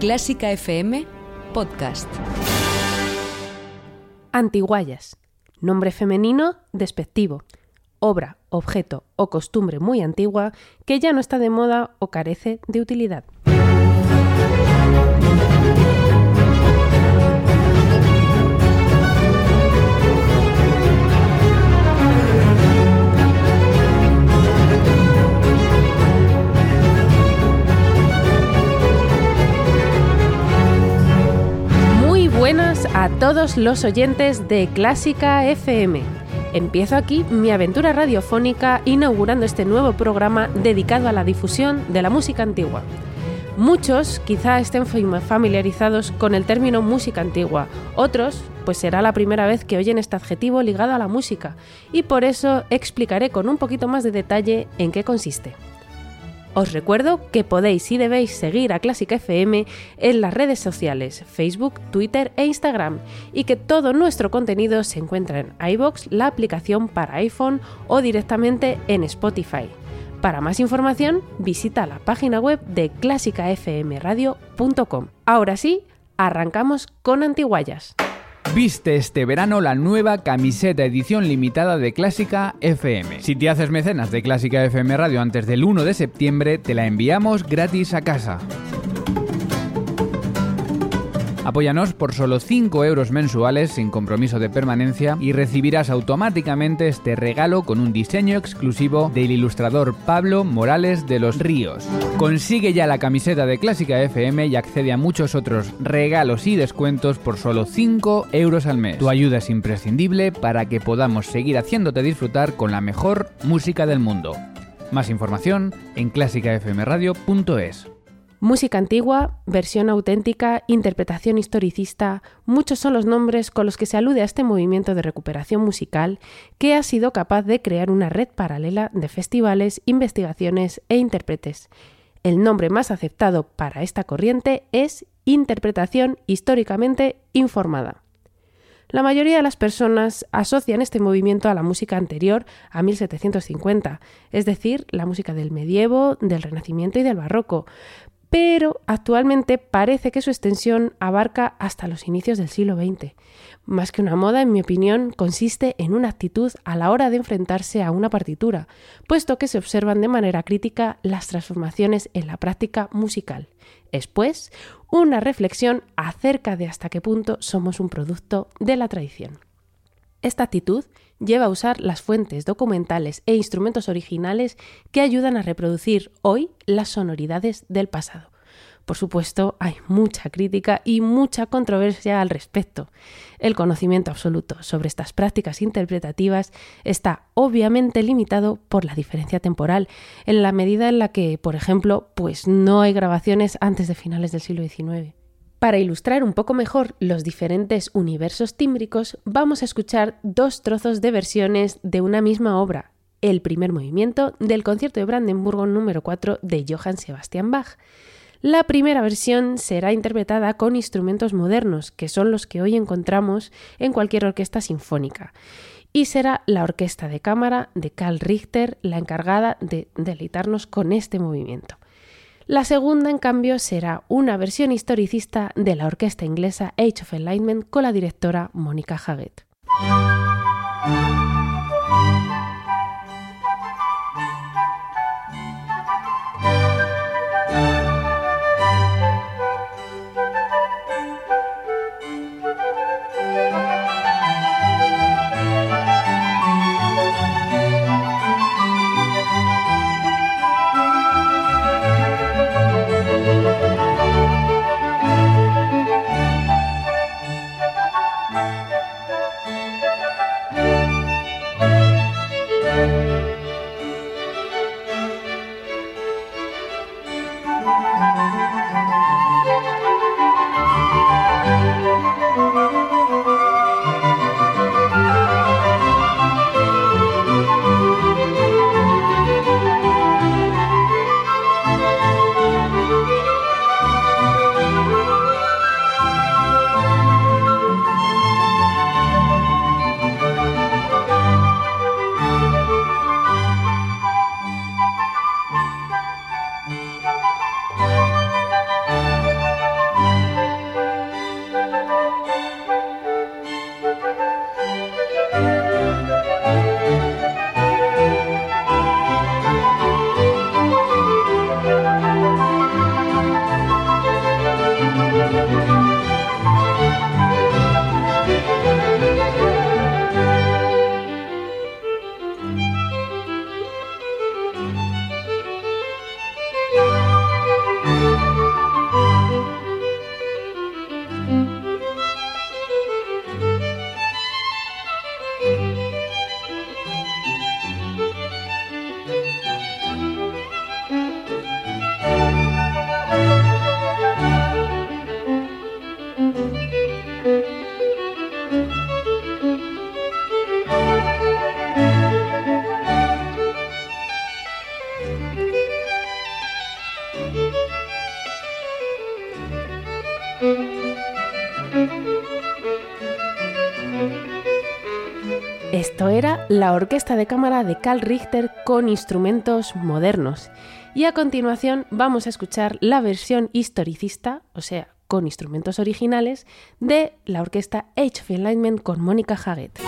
Clásica FM Podcast. Antiguayas. Nombre femenino despectivo. Obra, objeto o costumbre muy antigua que ya no está de moda o carece de utilidad. Todos los oyentes de Clásica FM. Empiezo aquí mi aventura radiofónica inaugurando este nuevo programa dedicado a la difusión de la música antigua. Muchos quizá estén familiarizados con el término música antigua, otros pues será la primera vez que oyen este adjetivo ligado a la música y por eso explicaré con un poquito más de detalle en qué consiste. Os recuerdo que podéis y debéis seguir a Clásica FM en las redes sociales, Facebook, Twitter e Instagram, y que todo nuestro contenido se encuentra en iBox, la aplicación para iPhone o directamente en Spotify. Para más información, visita la página web de clásicafmradio.com. Ahora sí, arrancamos con Antiguayas. Viste este verano la nueva camiseta edición limitada de Clásica FM. Si te haces mecenas de Clásica FM Radio antes del 1 de septiembre, te la enviamos gratis a casa. Apóyanos por solo 5 euros mensuales sin compromiso de permanencia y recibirás automáticamente este regalo con un diseño exclusivo del ilustrador Pablo Morales de los Ríos. Consigue ya la camiseta de Clásica FM y accede a muchos otros regalos y descuentos por solo 5 euros al mes. Tu ayuda es imprescindible para que podamos seguir haciéndote disfrutar con la mejor música del mundo. Más información en clásicafmradio.es. Música antigua, versión auténtica, interpretación historicista, muchos son los nombres con los que se alude a este movimiento de recuperación musical que ha sido capaz de crear una red paralela de festivales, investigaciones e intérpretes. El nombre más aceptado para esta corriente es interpretación históricamente informada. La mayoría de las personas asocian este movimiento a la música anterior a 1750, es decir, la música del medievo, del renacimiento y del barroco, pero actualmente parece que su extensión abarca hasta los inicios del siglo XX. Más que una moda, en mi opinión, consiste en una actitud a la hora de enfrentarse a una partitura, puesto que se observan de manera crítica las transformaciones en la práctica musical. Es, pues, una reflexión acerca de hasta qué punto somos un producto de la tradición. Esta actitud lleva a usar las fuentes documentales e instrumentos originales que ayudan a reproducir hoy las sonoridades del pasado. Por supuesto, hay mucha crítica y mucha controversia al respecto. El conocimiento absoluto sobre estas prácticas interpretativas está obviamente limitado por la diferencia temporal, en la medida en la que, por ejemplo, pues no hay grabaciones antes de finales del siglo XIX. Para ilustrar un poco mejor los diferentes universos tímbricos, vamos a escuchar dos trozos de versiones de una misma obra, el primer movimiento del concierto de Brandenburgo número 4 de Johann Sebastian Bach. La primera versión será interpretada con instrumentos modernos, que son los que hoy encontramos en cualquier orquesta sinfónica, y será la orquesta de cámara de Karl Richter la encargada de deleitarnos con este movimiento. La segunda, en cambio, será una versión historicista de la orquesta inglesa Age of Enlightenment con la directora Mónica Haggett. Orquesta de cámara de Carl Richter con instrumentos modernos. Y a continuación vamos a escuchar la versión historicista, o sea, con instrumentos originales, de la orquesta Age of Enlightenment con Mónica Haggett.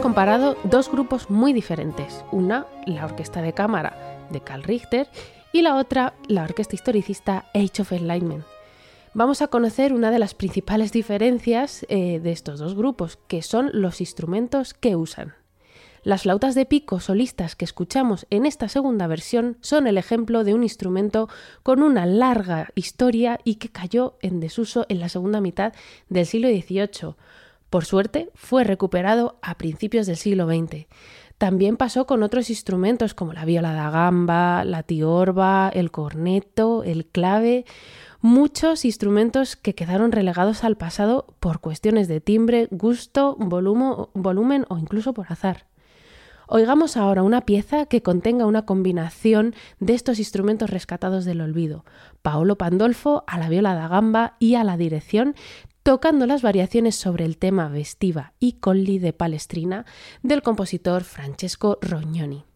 Comparado dos grupos muy diferentes. Una, la orquesta de cámara de Carl Richter, y la otra, la orquesta historicista Age of Enlightenment. Vamos a conocer una de las principales diferencias eh, de estos dos grupos, que son los instrumentos que usan. Las flautas de pico solistas que escuchamos en esta segunda versión son el ejemplo de un instrumento con una larga historia y que cayó en desuso en la segunda mitad del siglo XVIII, por suerte, fue recuperado a principios del siglo XX. También pasó con otros instrumentos como la viola da gamba, la tiorba, el corneto, el clave, muchos instrumentos que quedaron relegados al pasado por cuestiones de timbre, gusto, volumen o incluso por azar. Oigamos ahora una pieza que contenga una combinación de estos instrumentos rescatados del olvido. Paolo Pandolfo a la viola da gamba y a la dirección tocando las variaciones sobre el tema Vestiva y Colli de Palestrina del compositor Francesco Rognoni.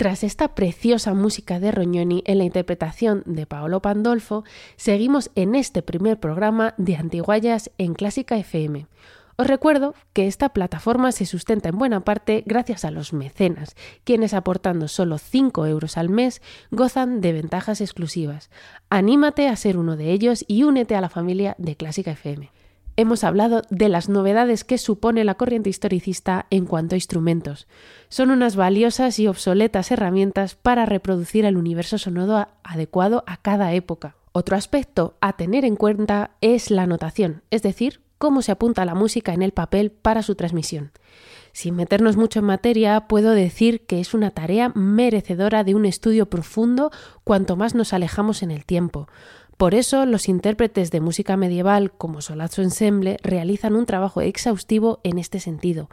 Tras esta preciosa música de Rognoni en la interpretación de Paolo Pandolfo, seguimos en este primer programa de Antiguayas en Clásica FM. Os recuerdo que esta plataforma se sustenta en buena parte gracias a los mecenas, quienes aportando solo 5 euros al mes gozan de ventajas exclusivas. Anímate a ser uno de ellos y únete a la familia de Clásica FM hemos hablado de las novedades que supone la corriente historicista en cuanto a instrumentos. Son unas valiosas y obsoletas herramientas para reproducir el universo sonoro adecuado a cada época. Otro aspecto a tener en cuenta es la notación, es decir, cómo se apunta la música en el papel para su transmisión. Sin meternos mucho en materia, puedo decir que es una tarea merecedora de un estudio profundo cuanto más nos alejamos en el tiempo, por eso, los intérpretes de música medieval como Solazzo Ensemble realizan un trabajo exhaustivo en este sentido.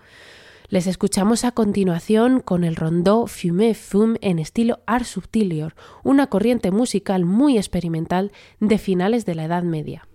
Les escuchamos a continuación con el rondó Fumé Fume en estilo Art Subtilior, una corriente musical muy experimental de finales de la Edad Media.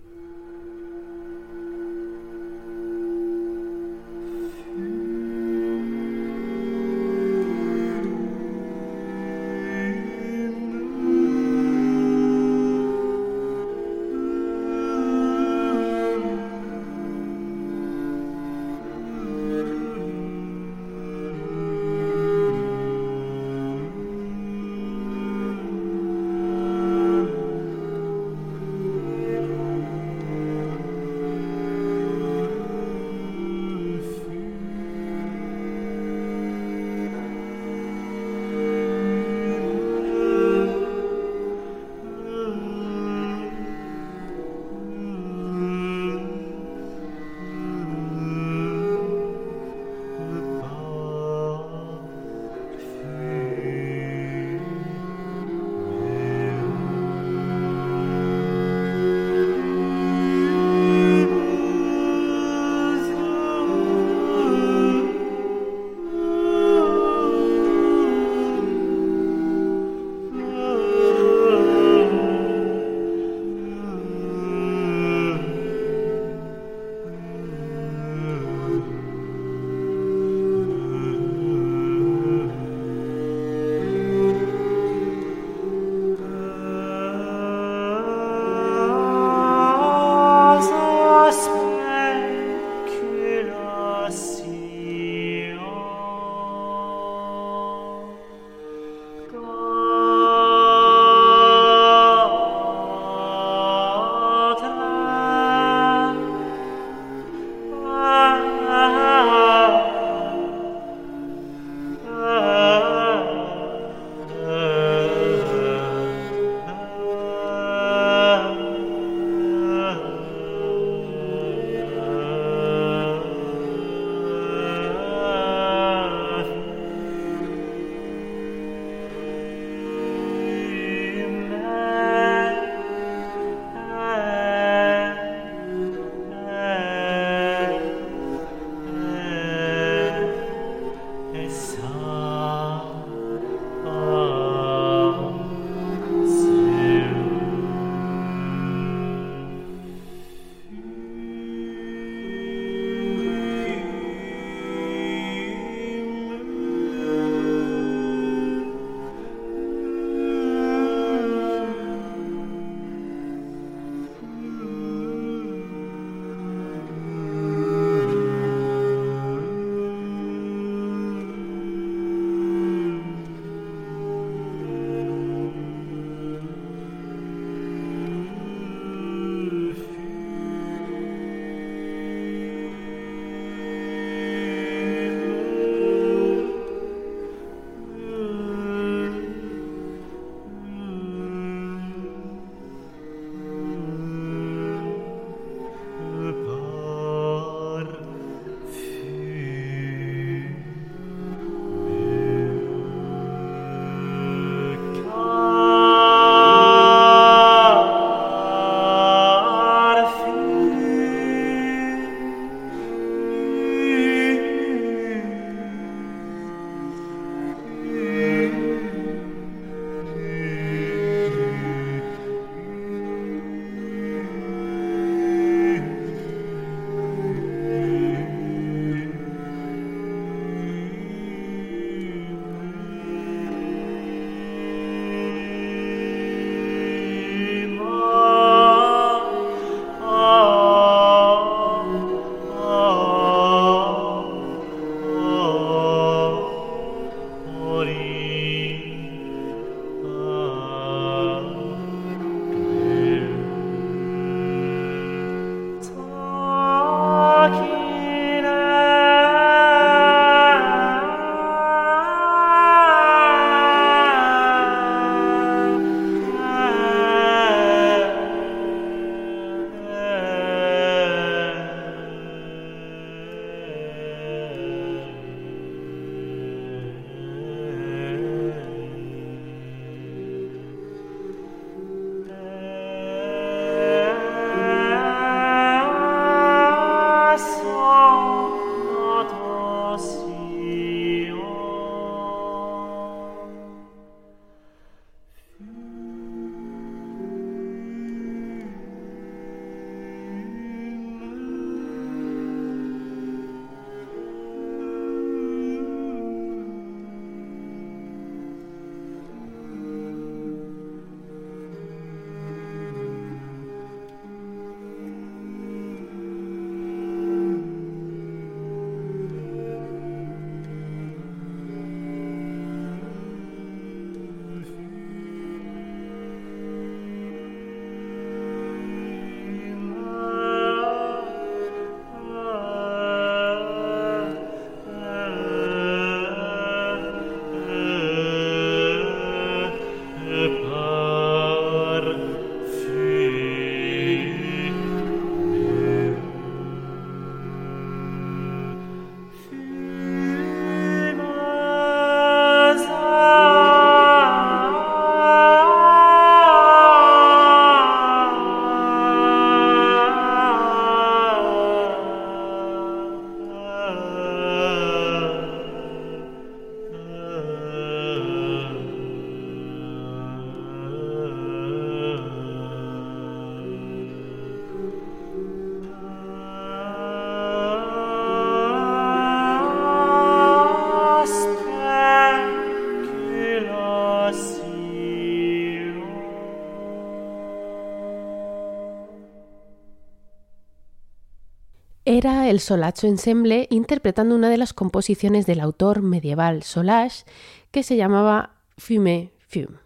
Solacho Ensemble interpretando una de las composiciones del autor medieval Solage que se llamaba Fume Fume.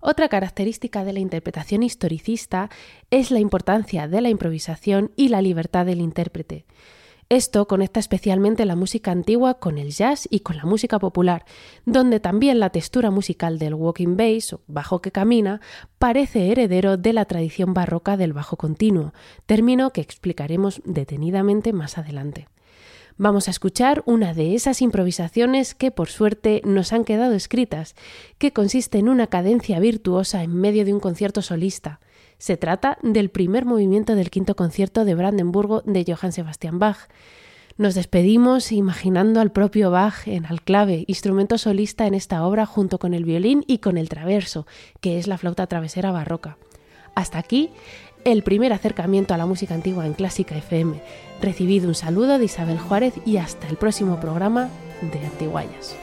Otra característica de la interpretación historicista es la importancia de la improvisación y la libertad del intérprete. Esto conecta especialmente la música antigua con el jazz y con la música popular, donde también la textura musical del walking bass o bajo que camina parece heredero de la tradición barroca del bajo continuo, término que explicaremos detenidamente más adelante. Vamos a escuchar una de esas improvisaciones que por suerte nos han quedado escritas, que consiste en una cadencia virtuosa en medio de un concierto solista. Se trata del primer movimiento del quinto concierto de Brandenburgo de Johann Sebastian Bach. Nos despedimos imaginando al propio Bach en alclave, instrumento solista en esta obra junto con el violín y con el traverso, que es la flauta travesera barroca. Hasta aquí el primer acercamiento a la música antigua en Clásica FM. Recibido un saludo de Isabel Juárez y hasta el próximo programa de Antiguayas.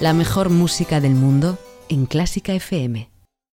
La mejor música del mundo en Clásica FM